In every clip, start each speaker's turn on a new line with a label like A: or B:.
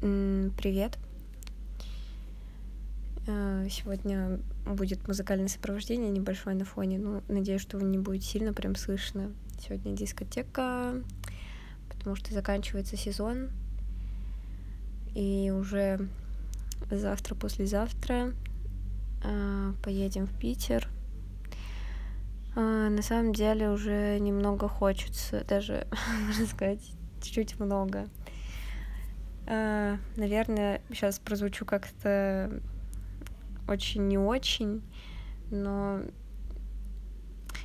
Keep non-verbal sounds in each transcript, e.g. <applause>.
A: Привет. Э, сегодня будет музыкальное сопровождение небольшое на фоне. Ну, надеюсь, что не будет сильно прям слышно. Сегодня дискотека, потому что заканчивается сезон. И уже завтра, послезавтра э, поедем в Питер. Э, на самом деле уже немного хочется, даже, <laughs> можно сказать, чуть-чуть много. Наверное, сейчас прозвучу как-то очень не очень, но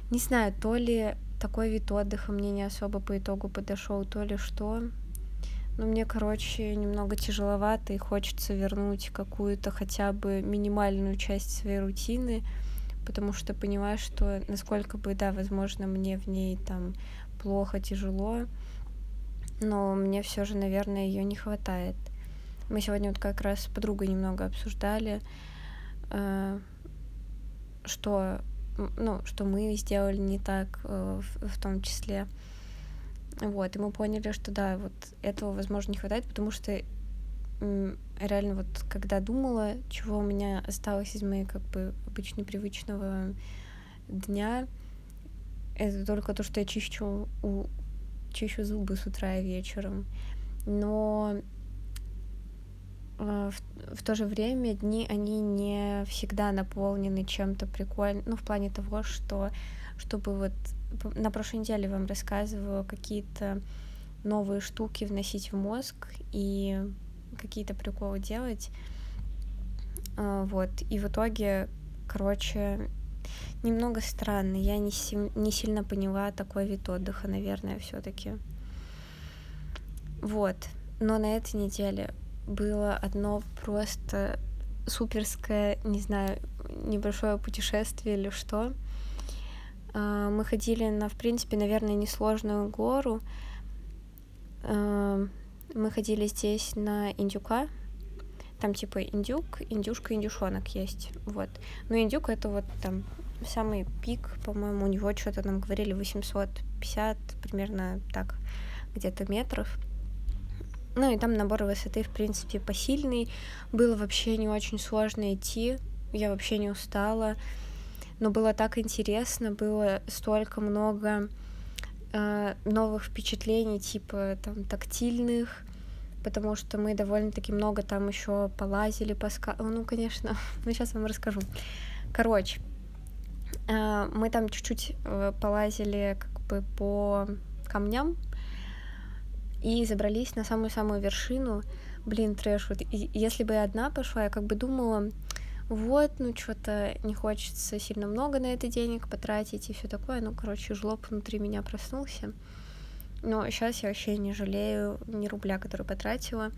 A: не знаю, то ли такой вид отдыха мне не особо по итогу подошел, то ли что. Но мне, короче, немного тяжеловато и хочется вернуть какую-то хотя бы минимальную часть своей рутины, потому что понимаю, что насколько бы, да, возможно, мне в ней там плохо, тяжело, но мне все же, наверное, ее не хватает. Мы сегодня вот как раз с подругой немного обсуждали, Э, что, ну, что мы сделали не так э, в, том числе. Вот, и мы поняли, что да, вот этого, возможно, не хватает, потому что реально вот когда думала, чего у меня осталось из моей как бы обычно привычного дня, это только то, что я чищу, у, чищу зубы с утра и вечером. Но Э, в, в то же время дни, они не всегда наполнены чем-то прикольным, ну, в плане того, что, чтобы вот на прошлой неделе вам рассказывала какие-то новые штуки вносить в мозг и какие-то приколы делать, э, вот, и в итоге, короче, немного странно, я не, си не сильно поняла такой вид отдыха, наверное, все таки вот, но на этой неделе было одно просто суперское, не знаю, небольшое путешествие или что. А, мы ходили на, в принципе, наверное, несложную гору. А, мы ходили здесь на Индюка. Там типа индюк, индюшка, индюшонок есть. Вот. Но индюк это вот там самый пик, по-моему, у него что-то нам говорили 850 примерно так где-то метров. Ну и там набор высоты, в принципе, посильный. Было вообще не очень сложно идти. Я вообще не устала. Но было так интересно, было столько много э, новых впечатлений, типа там тактильных, потому что мы довольно-таки много там еще полазили, поска... Ну, конечно, <laughs> ну сейчас вам расскажу. Короче, э, мы там чуть-чуть э, полазили как бы по камням, и забрались на самую-самую вершину. Блин, трэш. Вот и, если бы я одна пошла, я как бы думала, вот, ну что-то не хочется сильно много на это денег потратить и все такое. Ну, короче, жлоб внутри меня проснулся. Но сейчас я вообще не жалею ни рубля, который потратила.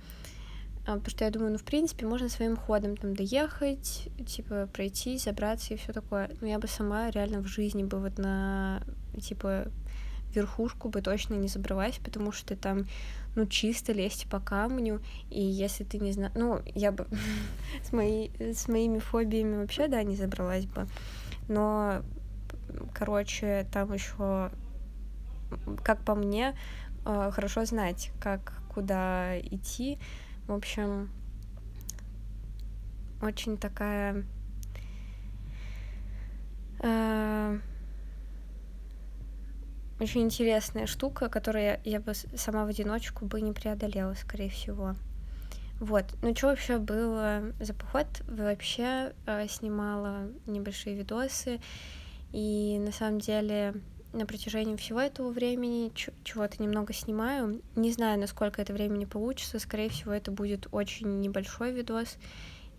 A: А, потому что я думаю, ну, в принципе, можно своим ходом там доехать, типа, пройти, забраться и все такое. Но я бы сама реально в жизни бы вот на, типа, верхушку бы точно не забралась, потому что там, ну, чисто лезть по камню, и если ты не знаешь... Ну, я бы <laughs> с, моей, с моими фобиями вообще, да, не забралась бы, но, короче, там еще, как по мне, э, хорошо знать, как, куда идти. В общем, очень такая... Э, очень интересная штука, которую я бы сама в одиночку бы не преодолела, скорее всего. Вот. Ну, что вообще было за поход? Вообще э, снимала небольшие видосы, и на самом деле на протяжении всего этого времени чего-то немного снимаю. Не знаю, насколько это времени получится. Скорее всего, это будет очень небольшой видос.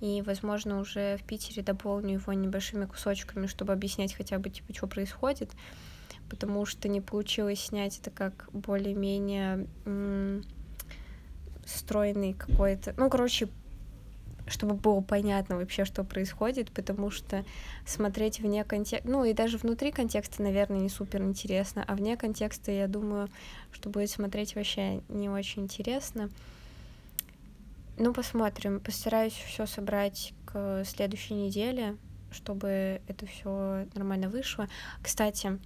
A: И, возможно, уже в Питере дополню его небольшими кусочками, чтобы объяснять хотя бы, типа, что происходит потому что не получилось снять это как более-менее стройный какой-то... Ну, короче, чтобы было понятно вообще, что происходит, потому что смотреть вне контекста, ну и даже внутри контекста, наверное, не супер интересно, а вне контекста, я думаю, что будет смотреть вообще не очень интересно. Ну, посмотрим. Постараюсь все собрать к следующей неделе, чтобы это все нормально вышло. Кстати,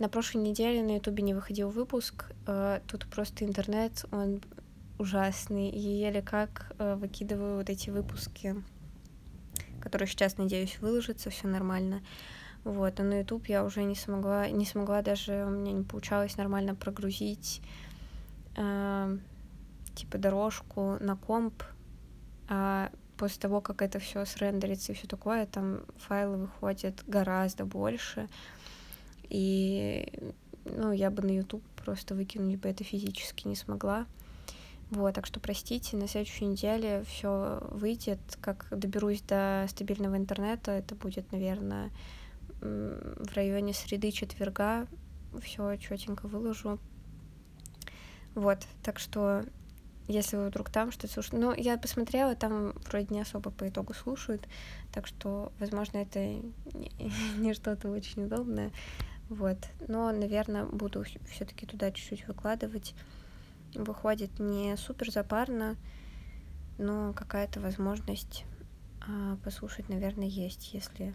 A: на прошлой неделе на Ютубе не выходил выпуск. Э, тут просто интернет, он ужасный. И еле как э, выкидываю вот эти выпуски, которые сейчас, надеюсь, выложатся, все нормально. Вот, а на YouTube я уже не смогла, не смогла даже, у меня не получалось нормально прогрузить э, типа дорожку на комп, а после того, как это все срендерится и все такое, там файлы выходят гораздо больше. И ну, я бы на YouTube просто выкинуть бы это физически не смогла. Вот, так что простите, на следующей неделе все выйдет. Как доберусь до стабильного интернета, это будет, наверное, в районе среды четверга. Все четенько выложу. Вот, так что если вы вдруг там что-то слушаете. Ну, я посмотрела, там вроде не особо по итогу слушают, так что, возможно, это не, <laughs> не что-то очень удобное. Вот. Но, наверное, буду все-таки туда чуть-чуть выкладывать. Выходит не супер запарно, но какая-то возможность а, послушать, наверное, есть, если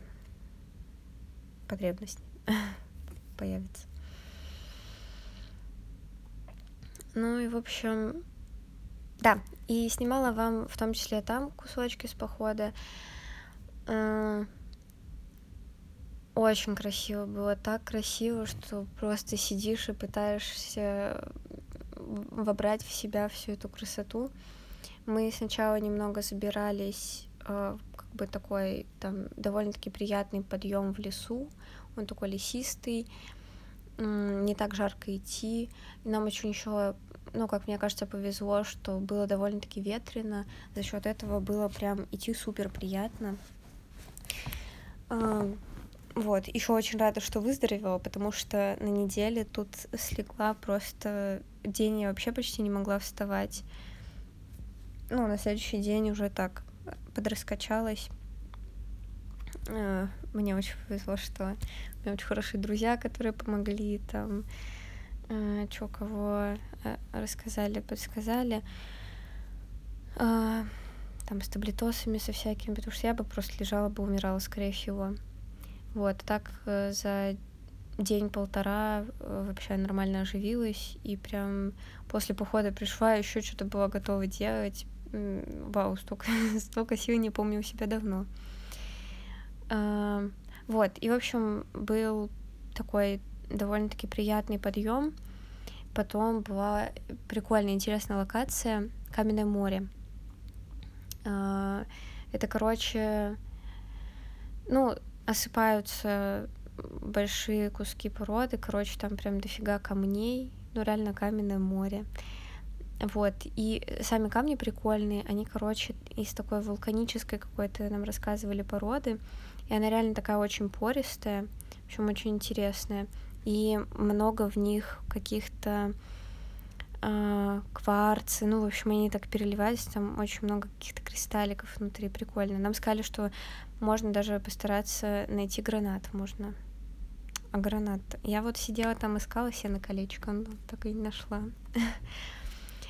A: потребность <laughs> появится. Ну и, в общем, да, и снимала вам в том числе там кусочки с похода. А, очень красиво было, так красиво, что просто сидишь и пытаешься вобрать в себя всю эту красоту. Мы сначала немного забирались э, как бы такой там довольно-таки приятный подъем в лесу. Он такой лесистый, не так жарко идти. Нам очень еще, ну, как мне кажется, повезло, что было довольно-таки ветрено. За счет этого было прям идти супер приятно. Вот, еще очень рада, что выздоровела, потому что на неделе тут слегла просто день я вообще почти не могла вставать. Ну, на следующий день уже так подраскачалась. Э, мне очень повезло, что у меня очень хорошие друзья, которые помогли там, э, что кого э, рассказали, подсказали. Там с таблетосами, со всякими, потому что я бы просто лежала бы, умирала, скорее всего. Вот, так э, за день-полтора э, вообще нормально оживилась, и прям после похода пришла, еще что-то была готова делать. Вау, столько, <laughs> столько сил не помню у себя давно. А, вот, и, в общем, был такой довольно-таки приятный подъем. Потом была прикольная, интересная локация Каменное море. А, это, короче, ну, осыпаются большие куски породы, короче, там прям дофига камней, ну реально каменное море. Вот, и сами камни прикольные, они, короче, из такой вулканической какой-то, нам рассказывали, породы, и она реально такая очень пористая, в общем, очень интересная, и много в них каких-то э, кварцы, ну, в общем, они так переливались, там очень много каких-то кристалликов внутри, прикольно. Нам сказали, что можно даже постараться найти гранат, можно. А гранат? Я вот сидела там, искала себе на колечко, но так и не нашла. <laughs>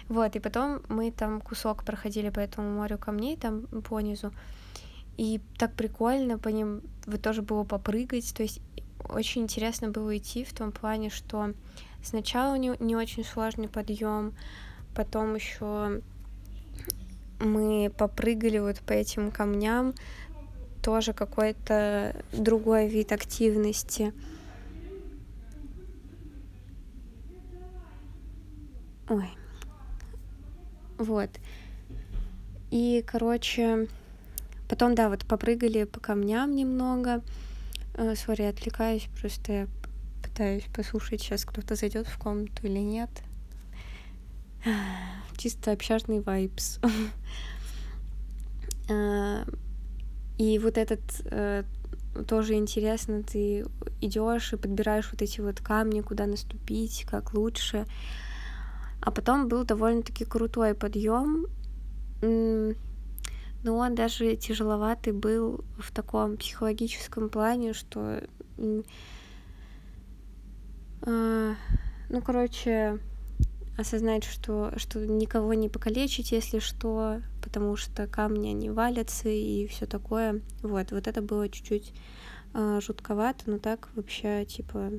A: Вот, и потом мы там кусок проходили по этому морю камней, там по низу, и так прикольно по ним вот тоже было попрыгать, то есть очень интересно было идти в том плане, что сначала не, не очень сложный подъем, потом еще мы попрыгали вот по этим камням, тоже какой-то другой вид активности. Ой. Вот. И, короче, потом, да, вот попрыгали по камням немного. Э, сори, отвлекаюсь, просто я пытаюсь послушать, сейчас кто-то зайдет в комнату или нет. Чисто общажный вайбс. <laughs> И вот этот э, тоже интересно, ты идешь и подбираешь вот эти вот камни, куда наступить, как лучше. А потом был довольно-таки крутой подъем, но он даже тяжеловатый был в таком психологическом плане, что, э, ну, короче, осознать, что, что никого не покалечить, если что, потому что камни они валятся и все такое. Вот, вот это было чуть-чуть э, жутковато, но так вообще, типа,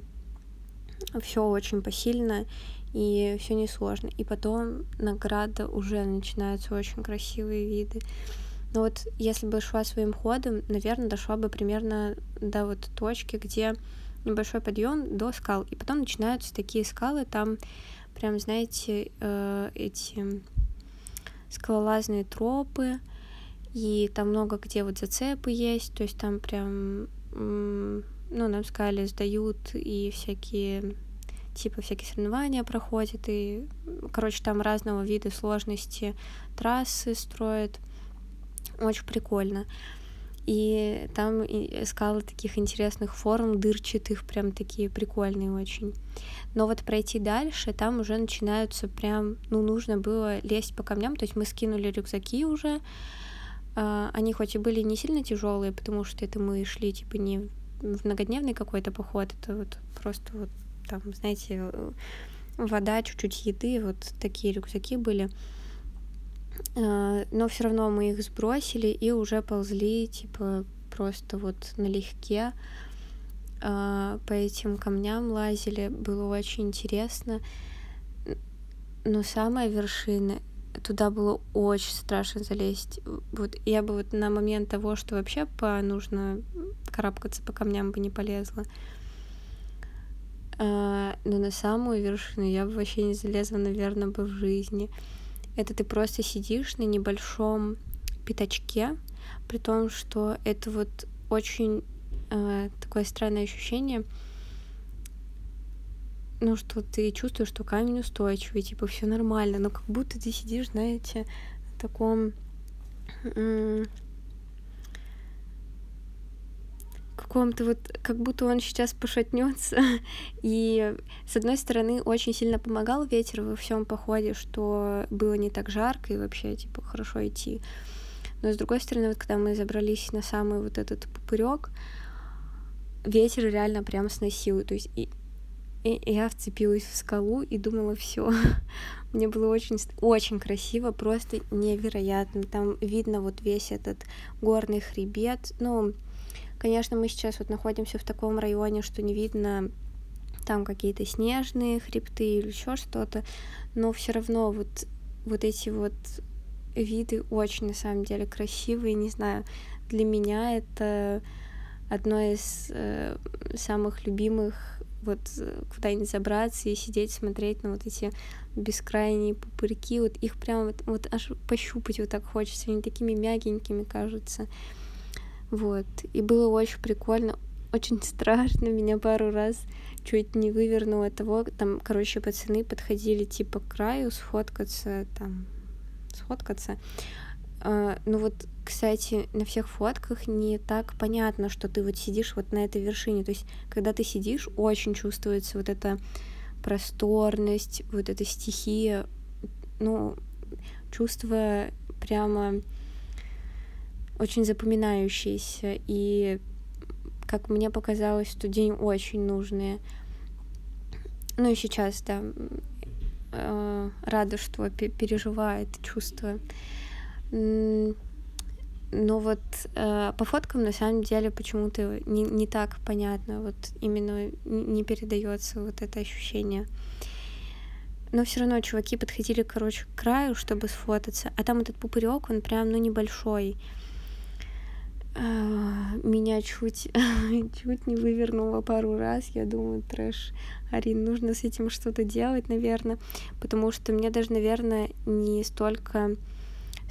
A: все очень посильно и все несложно. И потом награда уже начинаются очень красивые виды. Но вот если бы шла своим ходом, наверное, дошла бы примерно до вот точки, где небольшой подъем до скал. И потом начинаются такие скалы, там прям, знаете, э, эти скалолазные тропы, и там много где вот зацепы есть, то есть там прям, ну, нам сказали, сдают и всякие типа всякие соревнования проходят, и, короче, там разного вида сложности трассы строят. Очень прикольно. И там искала таких интересных форм, дырчатых, прям такие прикольные очень. Но вот пройти дальше, там уже начинаются прям, ну, нужно было лезть по камням, то есть мы скинули рюкзаки уже, а, они хоть и были не сильно тяжелые, потому что это мы шли, типа, не в многодневный какой-то поход, это вот просто вот там, знаете, вода, чуть-чуть еды, вот такие рюкзаки были. А, но все равно мы их сбросили и уже ползли, типа, просто вот налегке а, по этим камням лазили. Было очень интересно. Но самая вершина, туда было очень страшно залезть. Вот я бы вот на момент того, что вообще по нужно карабкаться по камням бы не полезла. А, но на самую вершину я бы вообще не залезла, наверное, бы в жизни. Это ты просто сидишь на небольшом пятачке, при том, что это вот очень э, такое странное ощущение, ну, что ты чувствуешь, что камень устойчивый, типа, все нормально, но как будто ты сидишь, знаете, в таком каком-то вот, как будто он сейчас пошатнется. <laughs> И с одной стороны, очень сильно помогал ветер во всем походе, что было не так жарко и вообще, типа, хорошо идти. Но с другой стороны, вот когда мы забрались на самый вот этот пупырек, ветер реально прям сносил. То есть и, и я вцепилась в скалу и думала, все. <laughs> Мне было очень, очень красиво, просто невероятно. Там видно вот весь этот горный хребет. Ну, Конечно, мы сейчас вот находимся в таком районе, что не видно там какие-то снежные хребты или еще что-то, но все равно вот, вот эти вот виды очень на самом деле красивые, не знаю, для меня это одно из э, самых любимых вот куда-нибудь забраться и сидеть, смотреть на вот эти бескрайние пупырьки, вот их прям вот, вот аж пощупать вот так хочется, они такими мягенькими кажутся. Вот. И было очень прикольно, очень страшно. Меня пару раз чуть не вывернуло того. Там, короче, пацаны подходили типа к краю сфоткаться, там, сфоткаться. Uh, ну вот, кстати, на всех фотках не так понятно, что ты вот сидишь вот на этой вершине. То есть, когда ты сидишь, очень чувствуется вот эта просторность, вот эта стихия, ну, чувство прямо очень запоминающиеся и, как мне показалось, в тот день очень нужные. Ну и сейчас, да, э, рада, что переживает чувство. Но вот э, по фоткам на самом деле почему-то не, не так понятно, вот именно не передается вот это ощущение. Но все равно чуваки подходили, короче, к краю, чтобы сфотаться, а там этот пупырек, он прям, ну, небольшой. А, меня чуть, <laughs> чуть не вывернуло пару раз. Я думаю, трэш, Арин, нужно с этим что-то делать, наверное. Потому что мне даже, наверное, не столько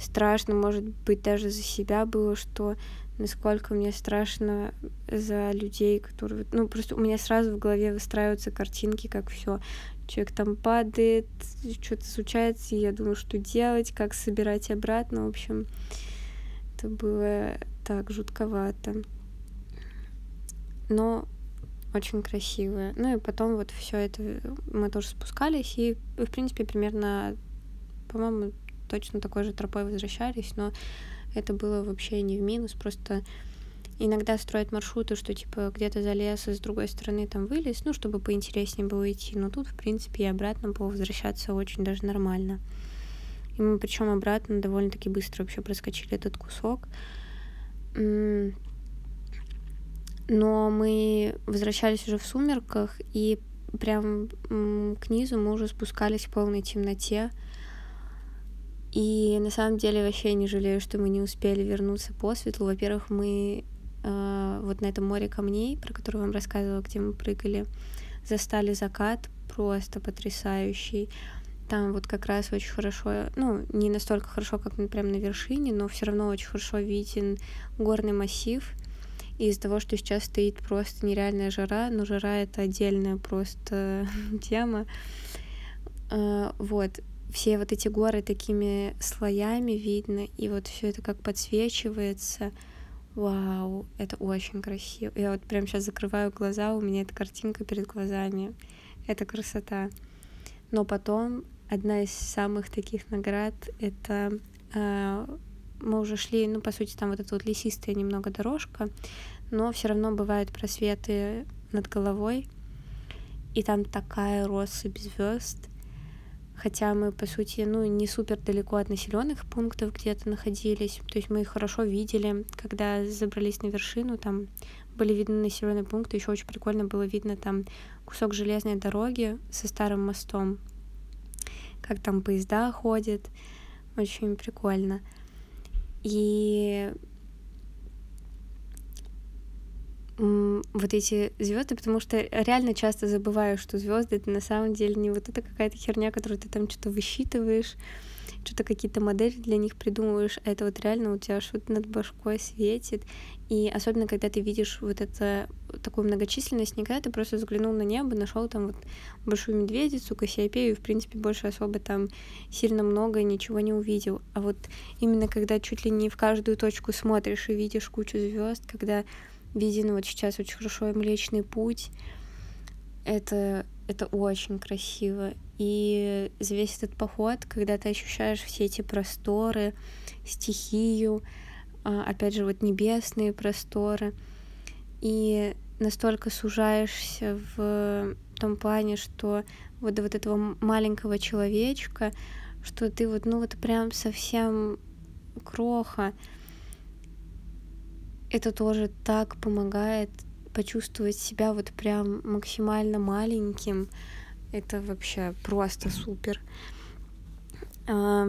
A: страшно, может быть, даже за себя было, что насколько мне страшно за людей, которые... Ну, просто у меня сразу в голове выстраиваются картинки, как все человек там падает, что-то случается, и я думаю, что делать, как собирать обратно, в общем, это было так жутковато. Но очень красивая. Ну и потом вот все это мы тоже спускались и, в принципе, примерно, по-моему, точно такой же тропой возвращались, но это было вообще не в минус, просто иногда строят маршруты, что типа где-то залез, и с другой стороны там вылез, ну, чтобы поинтереснее было идти. Но тут, в принципе, и обратно было возвращаться очень даже нормально. И мы причем обратно довольно-таки быстро вообще проскочили этот кусок. Но мы возвращались уже в сумерках, и прям к низу мы уже спускались в полной темноте. И на самом деле вообще не жалею, что мы не успели вернуться по светлу. Во-первых, мы э, вот на этом море камней, про которое вам рассказывала, где мы прыгали, застали закат просто потрясающий. Там вот как раз очень хорошо, ну, не настолько хорошо, как прям на вершине, но все равно очень хорошо виден горный массив. И из-за того, что сейчас стоит просто нереальная жара, но жара это отдельная просто <laughs> тема. А, вот, все вот эти горы такими слоями видно, и вот все это как подсвечивается. Вау, это очень красиво. Я вот прям сейчас закрываю глаза, у меня эта картинка перед глазами. Это красота. Но потом одна из самых таких наград — это э, мы уже шли, ну, по сути, там вот эта вот лесистая немного дорожка, но все равно бывают просветы над головой, и там такая россыпь звезд, хотя мы, по сути, ну, не супер далеко от населенных пунктов где-то находились, то есть мы их хорошо видели, когда забрались на вершину, там были видны населенные пункты, еще очень прикольно было видно там кусок железной дороги со старым мостом, как там поезда ходят, очень прикольно. И вот эти звезды, потому что реально часто забываю, что звезды это на самом деле не вот это какая-то херня, которую ты там что-то высчитываешь, что-то какие-то модели для них придумываешь, а это вот реально у тебя что-то над башкой светит. И особенно, когда ты видишь вот это такую многочисленность, не когда ты просто взглянул на небо, нашел там вот большую медведицу, Кассиопею, и, в принципе, больше особо там сильно много ничего не увидел. А вот именно когда чуть ли не в каждую точку смотришь и видишь кучу звезд, когда виден вот сейчас очень хорошо Млечный Путь, это, это очень красиво. И за весь этот поход, когда ты ощущаешь все эти просторы, стихию, а, опять же, вот небесные просторы, и настолько сужаешься в том плане, что вот до вот этого маленького человечка, что ты вот, ну вот прям совсем кроха. Это тоже так помогает почувствовать себя вот прям максимально маленьким. Это вообще просто супер. А,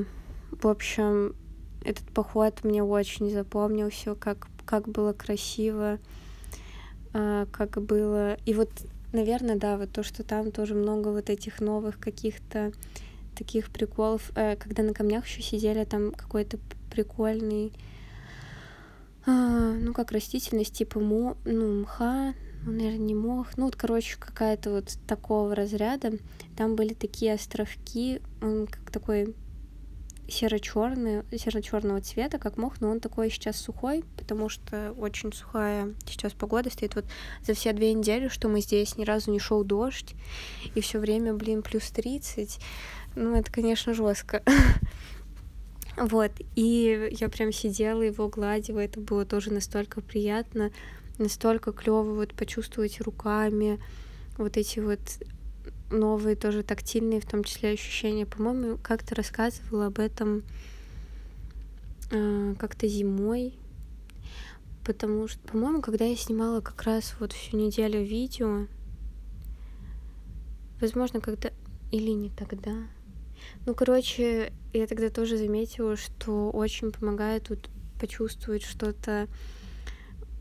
A: в общем, этот поход мне очень запомнился, как, как было красиво, а, как было... И вот, наверное, да, вот то, что там тоже много вот этих новых каких-то таких приколов, э, когда на камнях еще сидели, там какой-то прикольный, ну, как растительность, типа му, ну, мха, ну, наверное, не мох, ну, вот, короче, какая-то вот такого разряда. Там были такие островки, он как такой серо-черный, серо-черного цвета, как мох, но он такой сейчас сухой, потому что очень сухая сейчас погода стоит. Вот за все две недели, что мы здесь, ни разу не шел дождь, и все время, блин, плюс 30. Ну, это, конечно, жестко. <laughs> Вот, и я прям сидела, его гладила, это было тоже настолько приятно, настолько клево вот почувствовать руками вот эти вот новые тоже тактильные, в том числе ощущения. По-моему, как-то рассказывала об этом э, как-то зимой, потому что, по-моему, когда я снимала как раз вот всю неделю видео, возможно, когда или не тогда. Ну, короче, я тогда тоже заметила, что очень помогает тут почувствовать что-то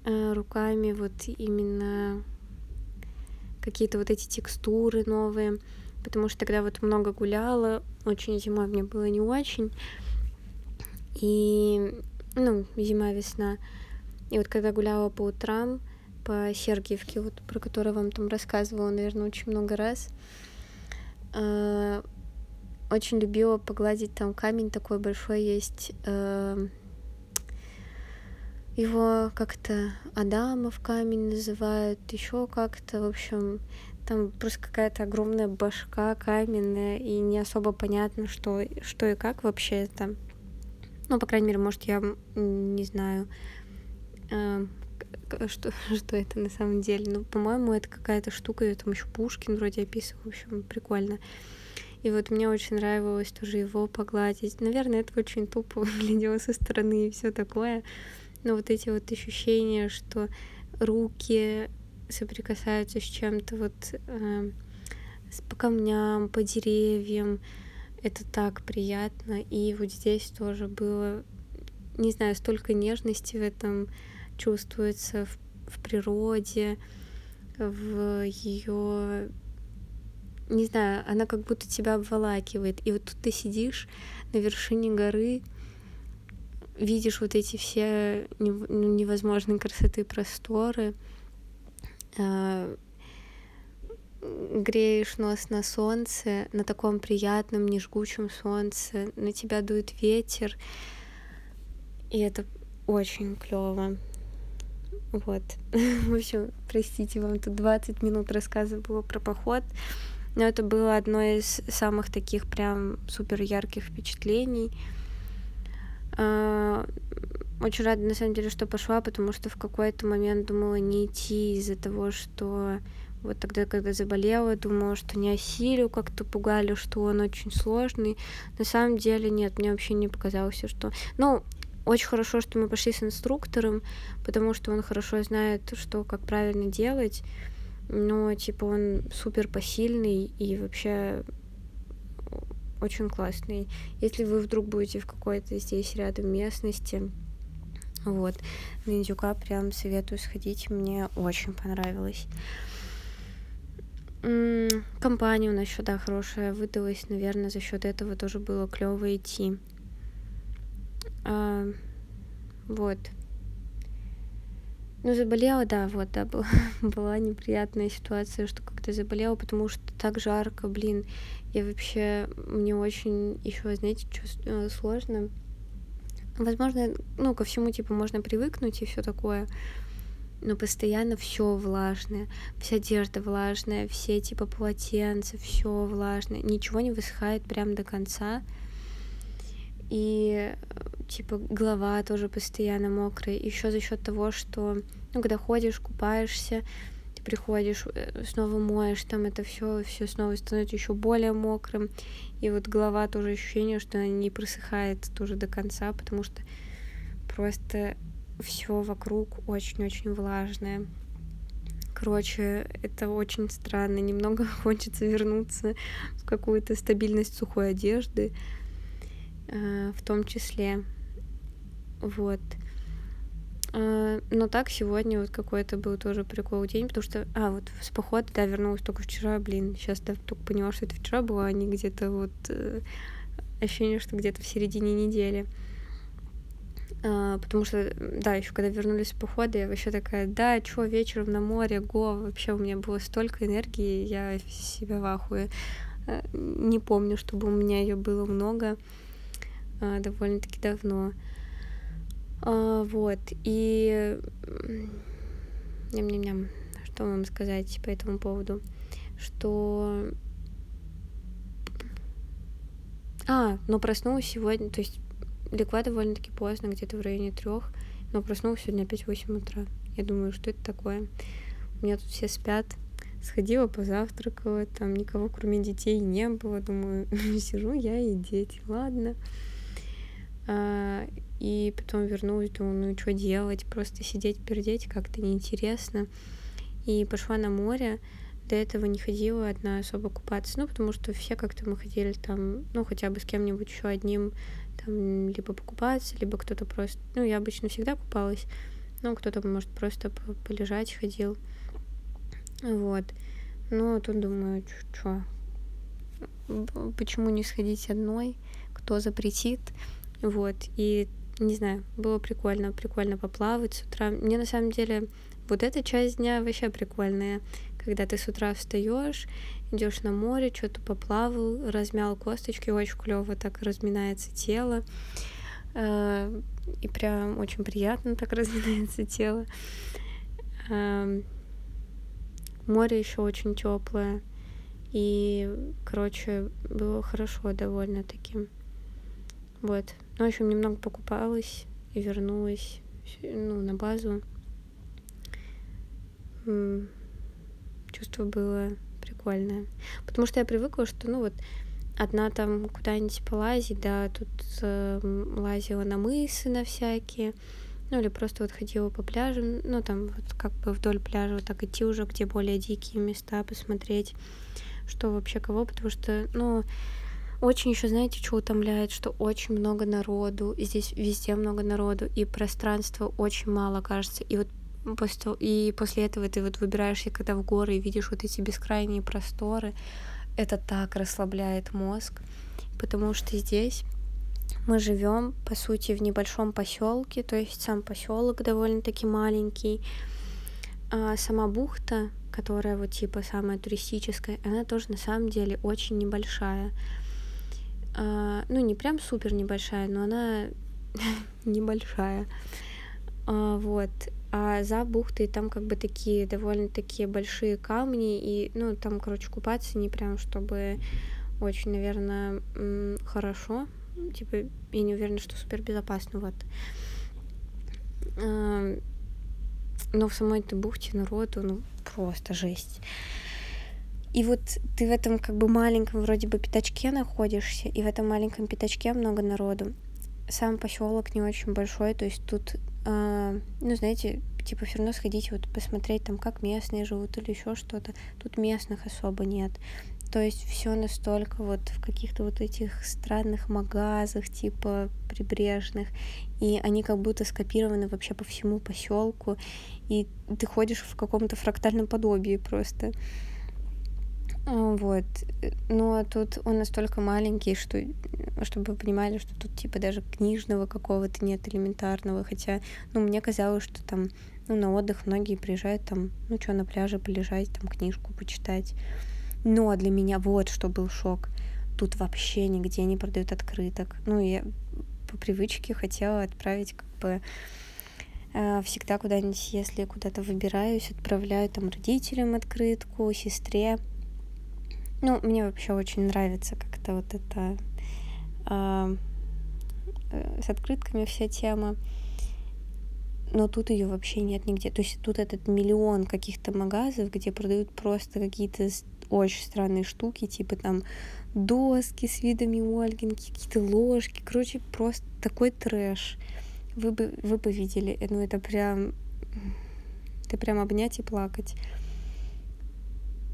A: э, руками, вот именно какие-то вот эти текстуры новые, потому что тогда вот много гуляла, очень зимой мне было не очень, и, ну, зима-весна, и вот когда гуляла по утрам, по Сергиевке, вот про которую вам там рассказывала, наверное, очень много раз, э, очень любила погладить там камень такой большой есть, э, его как-то Адамов камень называют, еще как-то, в общем, там просто какая-то огромная башка каменная, и не особо понятно, что, что и как вообще это. Ну, по крайней мере, может, я не знаю, э, что, <laughs> что это на самом деле. Ну, по-моему, это какая-то штука, ее там еще Пушкин вроде описывал, в общем, прикольно. И вот мне очень нравилось тоже его погладить. Наверное, это очень тупо <laughs> выглядело со стороны и все такое но вот эти вот ощущения, что руки соприкасаются с чем-то вот э, по камням, по деревьям. Это так приятно. И вот здесь тоже было, не знаю, столько нежности в этом чувствуется в, в природе, в ее не знаю, она как будто тебя обволакивает. И вот тут ты сидишь на вершине горы, видишь вот эти все ну, невозможные красоты просторы, а, греешь нос на солнце, на таком приятном, нежгучем солнце, на тебя дует ветер, и это очень клево. Вот. <laughs> В общем, простите, вам тут 20 минут рассказа было про поход. Но это было одно из самых таких прям супер ярких впечатлений. А, очень рада, на самом деле, что пошла, потому что в какой-то момент думала не идти из-за того, что вот тогда, когда заболела, думала, что не осилю, как-то пугали, что он очень сложный. На самом деле нет, мне вообще не показалось, что... Ну, очень хорошо, что мы пошли с инструктором, потому что он хорошо знает, что как правильно делать. Но, типа, он супер посильный и вообще очень классный. Если вы вдруг будете в какой-то здесь рядом местности, вот, на Индюка прям советую сходить, мне очень понравилось. Компания у нас еще, да, хорошая выдалась, наверное, за счет этого тоже было клево идти. А, вот. Ну, заболела, да, вот, да, была, <laughs> была неприятная ситуация, что когда заболела, потому что так жарко, блин, я вообще, мне очень еще, знаете, чувствую, сложно. Возможно, ну, ко всему, типа, можно привыкнуть и все такое, но постоянно все влажное, вся одежда влажная, все, типа, полотенца, все влажное, ничего не высыхает прям до конца. И типа голова тоже постоянно мокрая. Еще за счет того, что ну, когда ходишь, купаешься, приходишь, э, снова моешь, там это все, все снова становится еще более мокрым. И вот голова тоже ощущение, что она не просыхает тоже до конца, потому что просто все вокруг очень-очень влажное. Короче, это очень странно. Немного <laughs> хочется вернуться в какую-то стабильность сухой одежды, э, в том числе. Вот. А, но так сегодня вот какой-то был тоже прикол день, потому что, а, вот с похода, да, вернулась только вчера, блин, сейчас да, только поняла, что это вчера было, а не где-то вот э, ощущение, что где-то в середине недели. Потому что, да, еще когда вернулись с похода, я вообще такая, да, чё, вечером на море, го, вообще у меня было столько энергии, я себя в ахуе. Не помню, чтобы у меня ее было много, довольно-таки давно. А, вот, и ням-ням-ням, что вам сказать по этому поводу, что... А, но проснулась сегодня, то есть легла довольно-таки поздно, где-то в районе трех, но проснулась сегодня опять в 8 утра. Я думаю, что это такое? У меня тут все спят. Сходила, позавтракала, там никого кроме детей не было. Думаю, <laughs> сижу я и дети, ладно. А, и потом вернулась, думаю, ну что делать, просто сидеть, пердеть как-то неинтересно. И пошла на море, до этого не ходила одна особо купаться, ну, потому что все как-то мы ходили там, ну, хотя бы с кем-нибудь еще одним, там, либо покупаться, либо кто-то просто, ну, я обычно всегда купалась, ну, кто-то, может, просто полежать ходил, вот. Ну, тут думаю, что, почему не сходить одной, кто запретит, вот, и не знаю, было прикольно, прикольно поплавать с утра. Мне на самом деле вот эта часть дня вообще прикольная, когда ты с утра встаешь, идешь на море, что-то поплавал, размял косточки, очень клево так разминается тело. А, и прям очень приятно так <laughs> разминается тело. А, море еще очень теплое. И, короче, было хорошо довольно таким. Вот. Ну, в общем, немного покупалась и вернулась ну, на базу. Чувство было прикольное. Потому что я привыкла, что, ну, вот, одна там куда-нибудь полазить, да, тут э, лазила на мысы на всякие, ну, или просто вот ходила по пляжам, ну, там вот как бы вдоль пляжа вот так идти уже, где более дикие места посмотреть. что вообще кого, потому что, ну, очень еще, знаете, что утомляет, что очень много народу, здесь везде много народу, и пространства очень мало, кажется. И вот после, и после этого ты вот выбираешься, когда в горы и видишь вот эти бескрайние просторы, это так расслабляет мозг, потому что здесь мы живем, по сути, в небольшом поселке, то есть сам поселок довольно-таки маленький, а сама бухта, которая вот типа самая туристическая, она тоже на самом деле очень небольшая. А, ну, не прям супер небольшая, но она <laughs> небольшая. А, вот. А за бухтой там как бы такие довольно такие большие камни, и, ну, там, короче, купаться не прям, чтобы очень, наверное, хорошо. Типа, я не уверена, что супер безопасно, вот. А, но в самой этой бухте народу, ну, просто жесть. И вот ты в этом как бы маленьком вроде бы пятачке находишься, и в этом маленьком пятачке много народу. Сам поселок не очень большой, то есть тут, э, ну, знаете, типа все равно сходить вот посмотреть там, как местные живут или еще что-то. Тут местных особо нет. То есть все настолько вот в каких-то вот этих странных магазах, типа прибрежных, и они как будто скопированы вообще по всему поселку, и ты ходишь в каком-то фрактальном подобии просто. А, вот. Но тут он настолько маленький, что чтобы вы понимали, что тут типа даже книжного какого-то нет элементарного. Хотя, ну, мне казалось, что там, ну, на отдых многие приезжают там, ну, что, на пляже полежать, там, книжку почитать. Но для меня вот что был шок. Тут вообще нигде не продают открыток. Ну, я по привычке хотела отправить как бы э, всегда куда-нибудь, если куда-то выбираюсь, отправляю там родителям открытку, сестре. Ну, мне вообще очень нравится как-то вот это э, с открытками вся тема. Но тут ее вообще нет нигде. То есть тут этот миллион каких-то магазов, где продают просто какие-то очень странные штуки, типа там доски с видами Ольгинки, какие-то ложки. Короче, просто такой трэш. Вы бы, вы бы видели, ну это прям... Это прям обнять и плакать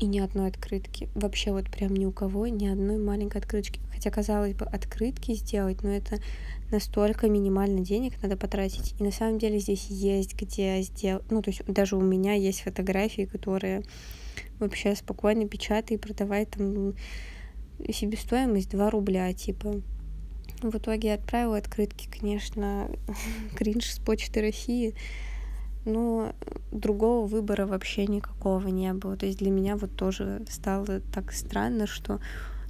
A: и ни одной открытки. Вообще вот прям ни у кого ни одной маленькой открытки. Хотя, казалось бы, открытки сделать, но это настолько минимально денег надо потратить. И на самом деле здесь есть где сделать... Ну, то есть даже у меня есть фотографии, которые вообще спокойно печатай и продавай там себестоимость 2 рубля, типа. В итоге отправила открытки, конечно, <laughs> кринж с почты России но другого выбора вообще никакого не было. То есть для меня вот тоже стало так странно, что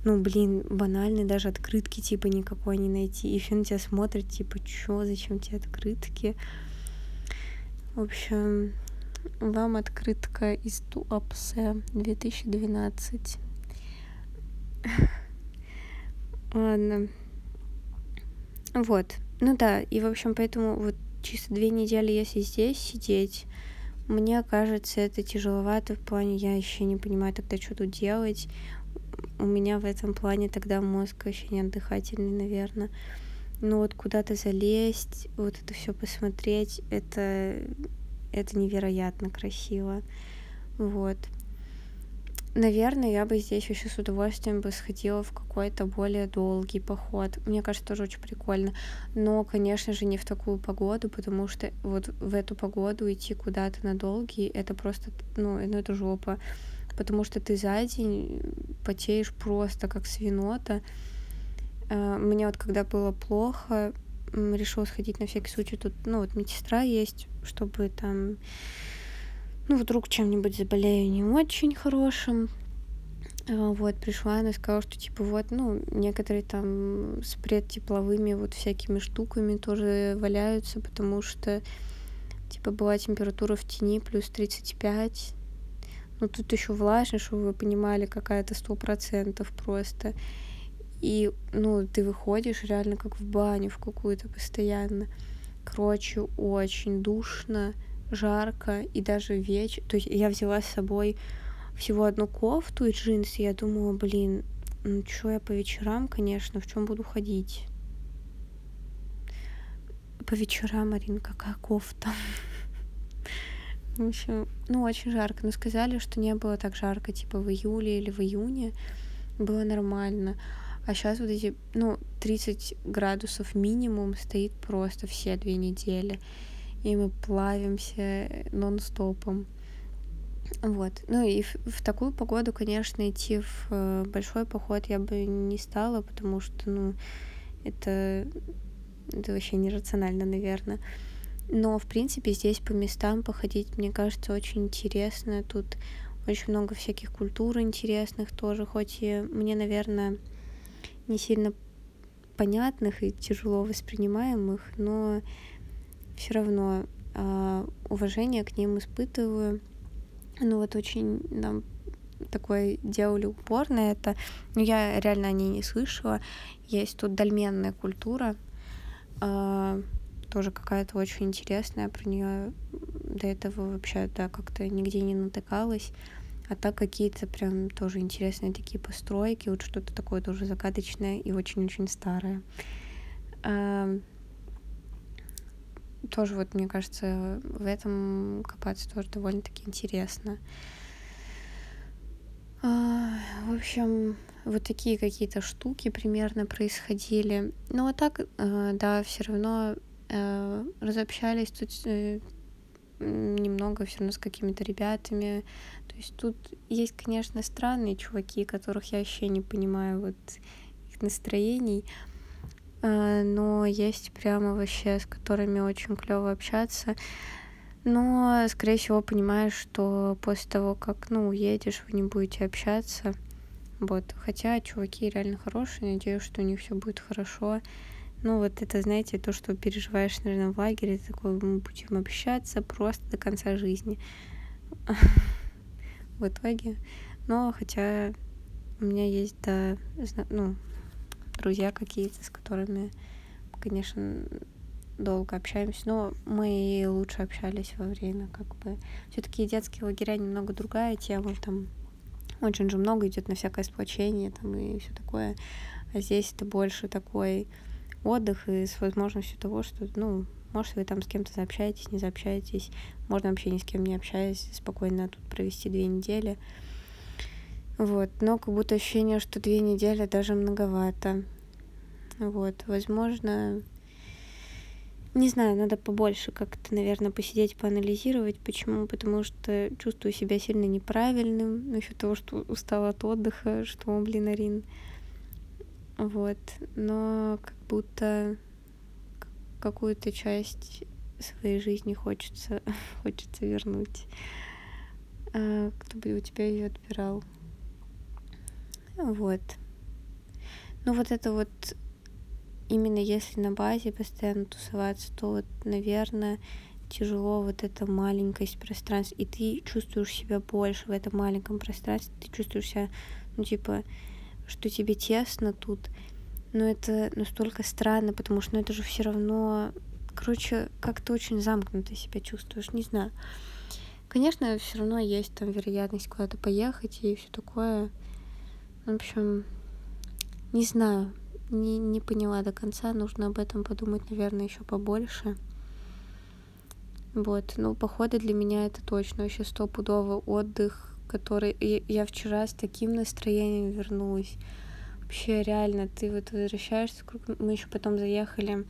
A: ну, блин, банальные даже открытки типа никакой не найти. И на тебя смотрят, типа, чё, зачем тебе открытки? В общем, вам открытка из Туапсе 2012. <laughs> Ладно. Вот. Ну да, и, в общем, поэтому вот чисто две недели, если здесь сидеть, мне кажется, это тяжеловато в плане, я еще не понимаю тогда, что тут делать. У меня в этом плане тогда мозг вообще не отдыхательный, наверное. Ну вот куда-то залезть, вот это все посмотреть, это, это невероятно красиво. Вот. Наверное, я бы здесь еще с удовольствием бы сходила в какой-то более долгий поход. Мне кажется, тоже очень прикольно. Но, конечно же, не в такую погоду, потому что вот в эту погоду идти куда-то на долгий, это просто, ну, ну это жопа. Потому что ты за день потеешь просто как свинота. А, мне вот когда было плохо, решила сходить на всякий случай. Тут, ну, вот медсестра есть, чтобы там ну, вдруг чем-нибудь заболею не очень хорошим. А, вот, пришла, она сказала, что, типа, вот, ну, некоторые там с предтепловыми вот всякими штуками тоже валяются, потому что, типа, была температура в тени плюс 35. Ну, тут еще влажно, чтобы вы понимали, какая-то сто процентов просто. И, ну, ты выходишь реально как в баню в какую-то постоянно. Короче, очень душно жарко и даже вечер. То есть я взяла с собой всего одну кофту и джинсы. Я думала, блин, ну что я по вечерам, конечно, в чем буду ходить? По вечерам, Марин, какая кофта? <laughs> В общем, ну, очень жарко. Но сказали, что не было так жарко, типа, в июле или в июне. Было нормально. А сейчас вот эти, ну, 30 градусов минимум стоит просто все две недели. И мы плавимся нон-стопом. Вот. Ну и в, в такую погоду, конечно, идти в э, большой поход я бы не стала, потому что, ну, это, это вообще нерационально, наверное. Но, в принципе, здесь по местам походить, мне кажется, очень интересно. Тут очень много всяких культур интересных тоже, хоть и мне, наверное, не сильно понятных и тяжело воспринимаемых, но все равно э, уважение к ним испытываю. Ну вот очень нам такой делали упор на это. Но я реально о ней не слышала. Есть тут дольменная культура. Э, тоже какая-то очень интересная. Про нее до этого вообще да, как-то нигде не натыкалась. А так какие-то прям тоже интересные такие постройки, вот что-то такое тоже загадочное и очень-очень старое. Тоже вот, мне кажется, в этом копаться тоже довольно-таки интересно. А, в общем, вот такие какие-то штуки примерно происходили. Ну, а так, э, да, все равно э, разобщались тут э, немного все равно с какими-то ребятами. То есть тут есть, конечно, странные чуваки, которых я вообще не понимаю вот их настроений, но есть прямо вообще, с которыми очень клево общаться. Но, скорее всего, понимаешь, что после того, как, ну, уедешь, вы не будете общаться. Вот. Хотя чуваки реально хорошие, надеюсь, что у них все будет хорошо. Ну, вот это, знаете, то, что переживаешь, наверное, в лагере, такой, мы будем общаться просто до конца жизни. <laughs> В итоге. Но хотя у меня есть, да, ну, друзья какие-то, с которыми, конечно, долго общаемся, но мы лучше общались во время, как бы. Все-таки детские лагеря немного другая тема, там очень же много идет на всякое сплочение, там и все такое. А здесь это больше такой отдых и с возможностью того, что, ну, может, вы там с кем-то заобщаетесь, не заобщаетесь, можно вообще ни с кем не общаясь, спокойно тут провести две недели. Вот, но как будто ощущение, что две недели даже многовато. Вот, возможно, не знаю, надо побольше как-то, наверное, посидеть, поанализировать. Почему? Потому что чувствую себя сильно неправильным насчет того, что устала от отдыха, что, блин, Арин, вот. Но как будто какую-то часть своей жизни хочется, <laughs> хочется вернуть. А, кто бы у тебя ее отбирал? Вот. Ну вот это вот именно если на базе постоянно тусоваться, то вот, наверное, тяжело вот эта маленькость пространства, и ты чувствуешь себя больше в этом маленьком пространстве, ты чувствуешь себя, ну, типа, что тебе тесно тут, но это настолько странно, потому что ну, это же все равно, короче, как то очень замкнуто себя чувствуешь, не знаю. Конечно, все равно есть там вероятность куда-то поехать и все такое. В общем, не знаю, не, не поняла до конца, нужно об этом подумать, наверное, еще побольше. Вот, ну, походы для меня это точно вообще стопудово отдых, который... Я вчера с таким настроением вернулась. Вообще, реально, ты вот возвращаешься, мы еще потом заехали,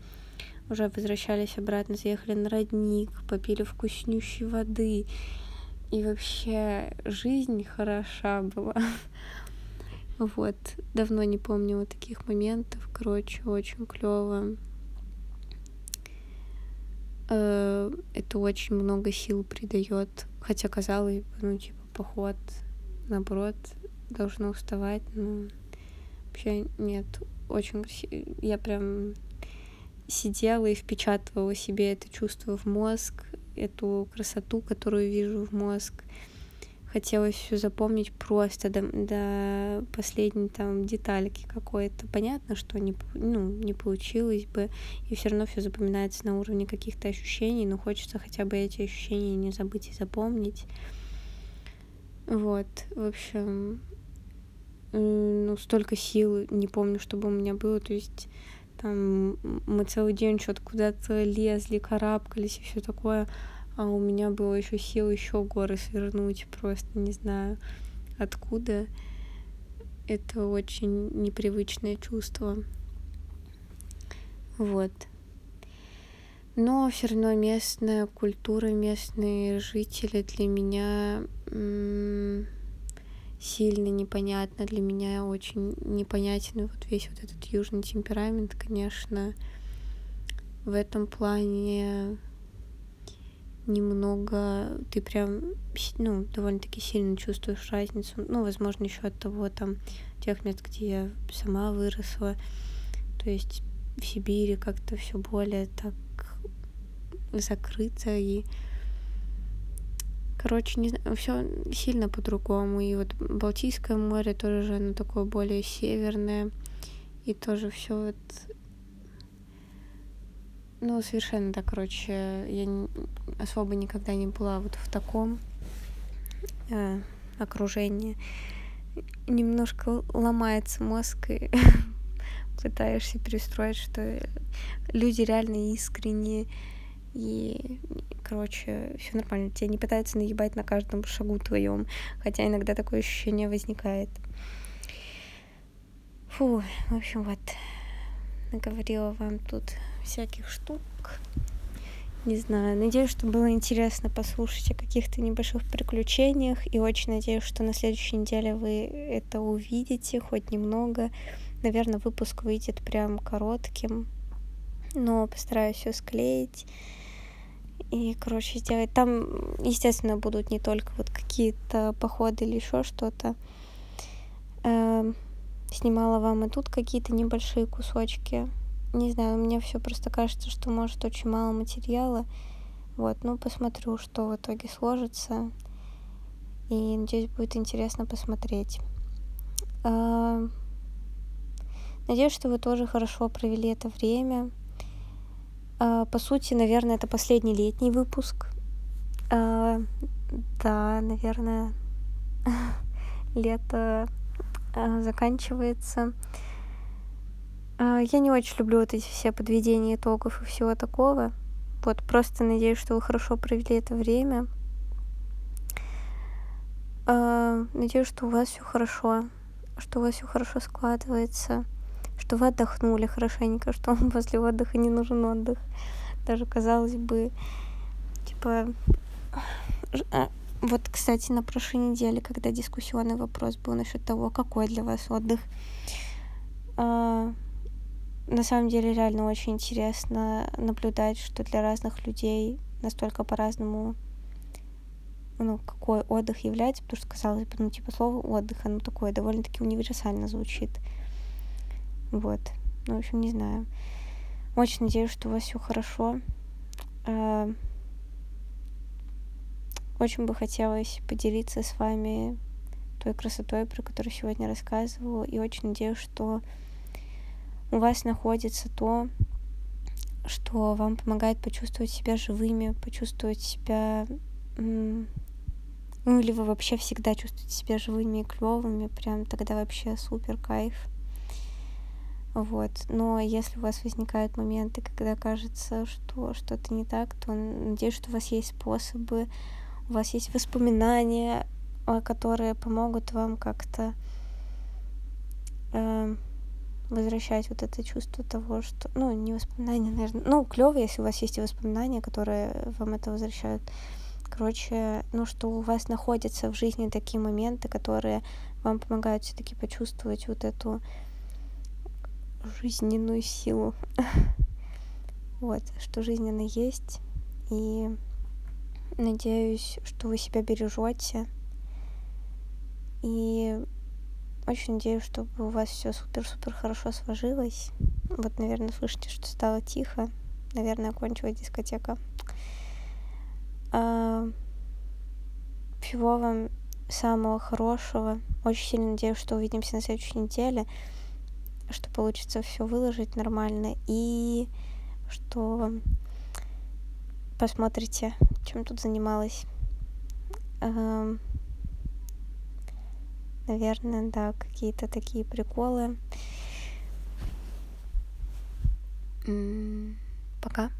A: уже возвращались обратно, заехали на родник, попили вкуснющей воды. И вообще жизнь хороша была. <laughs> Вот, давно не помню вот таких моментов. Короче, очень клево. Э, это очень много сил придает. Хотя казалось бы, ну, типа, поход, наоборот, должно уставать, но вообще нет. Очень красиво. Я прям сидела и впечатывала себе это чувство в мозг, эту красоту, которую вижу в мозг. Хотелось все запомнить просто до, до последней там детальки какой-то. Понятно, что не, ну, не получилось бы, и все равно все запоминается на уровне каких-то ощущений, но хочется хотя бы эти ощущения не забыть и запомнить. Вот, в общем, ну, столько сил, не помню, чтобы у меня было, то есть там мы целый день что-то куда-то лезли, карабкались и все такое, а у меня было еще сил еще горы свернуть, просто не знаю откуда. Это очень непривычное чувство. Вот. Но все равно местная культура, местные жители для меня сильно непонятно. Для меня очень непонятен вот весь вот этот южный темперамент, конечно. В этом плане немного ты прям ну довольно-таки сильно чувствуешь разницу. Ну возможно еще от того там тех мест где я сама выросла. То есть в Сибири как-то все более так закрыто и короче не знаю все сильно по-другому. И вот Балтийское море тоже оно такое более северное. И тоже все вот ну, совершенно, да, короче, я особо никогда не была вот в таком э, окружении. Немножко ломается мозг, и <laughs> пытаешься перестроить, что люди реально искренние, и, короче, все нормально. Тебя не пытаются наебать на каждом шагу твоем, хотя иногда такое ощущение возникает. Фу, в общем, вот, наговорила вам тут всяких штук. Не знаю, надеюсь, что было интересно послушать о каких-то небольших приключениях. И очень надеюсь, что на следующей неделе вы это увидите хоть немного. Наверное, выпуск выйдет прям коротким. Но постараюсь все склеить. И, короче, сделать. Там, естественно, будут не только вот какие-то походы или еще что-то. Эм, снимала вам и тут какие-то небольшие кусочки не знаю, мне все просто кажется, что может очень мало материала. Вот, ну, посмотрю, что в итоге сложится. И надеюсь, будет интересно посмотреть. А... Надеюсь, что вы тоже хорошо провели это время. А, по сути, наверное, это последний летний выпуск. А, да, наверное, <laughs> лето заканчивается. А, я не очень люблю вот эти все подведения итогов и всего такого. Вот, просто надеюсь, что вы хорошо провели это время. А, надеюсь, что у вас все хорошо, что у вас все хорошо складывается, что вы отдохнули хорошенько, что вам <laughs> после отдыха не нужен отдых. Даже казалось бы, типа... А, вот, кстати, на прошлой неделе, когда дискуссионный вопрос был насчет того, какой для вас отдых, на самом деле реально очень интересно наблюдать, что для разных людей настолько по-разному ну, какой отдых является, потому что, казалось бы, ну, типа, слово отдых, оно такое довольно-таки универсально звучит. Вот. Ну, в общем, не знаю. Очень надеюсь, что у вас все хорошо. А, очень бы хотелось поделиться с вами той красотой, про которую сегодня рассказывала, и очень надеюсь, что у вас находится то, что вам помогает почувствовать себя живыми, почувствовать себя... Ну, или вы вообще всегда чувствуете себя живыми и клевыми, прям тогда вообще супер кайф. Вот. Но если у вас возникают моменты, когда кажется, что что-то не так, то надеюсь, что у вас есть способы, у вас есть воспоминания, которые помогут вам как-то э, возвращать вот это чувство того, что, ну, не воспоминания, наверное, ну, клево, если у вас есть и воспоминания, которые вам это возвращают. Короче, ну, что у вас находятся в жизни такие моменты, которые вам помогают все-таки почувствовать вот эту жизненную силу. <laughs> Вот, что жизнь она есть. И надеюсь, что вы себя бережете. И очень надеюсь, чтобы у вас все супер-супер хорошо сложилось. Вот, наверное, слышите, что стало тихо. Наверное, кончилась дискотека. А, всего вам самого хорошего. Очень сильно надеюсь, что увидимся на следующей неделе, что получится все выложить нормально и что посмотрите, чем тут занималась наверное, да, какие-то такие приколы. Пока.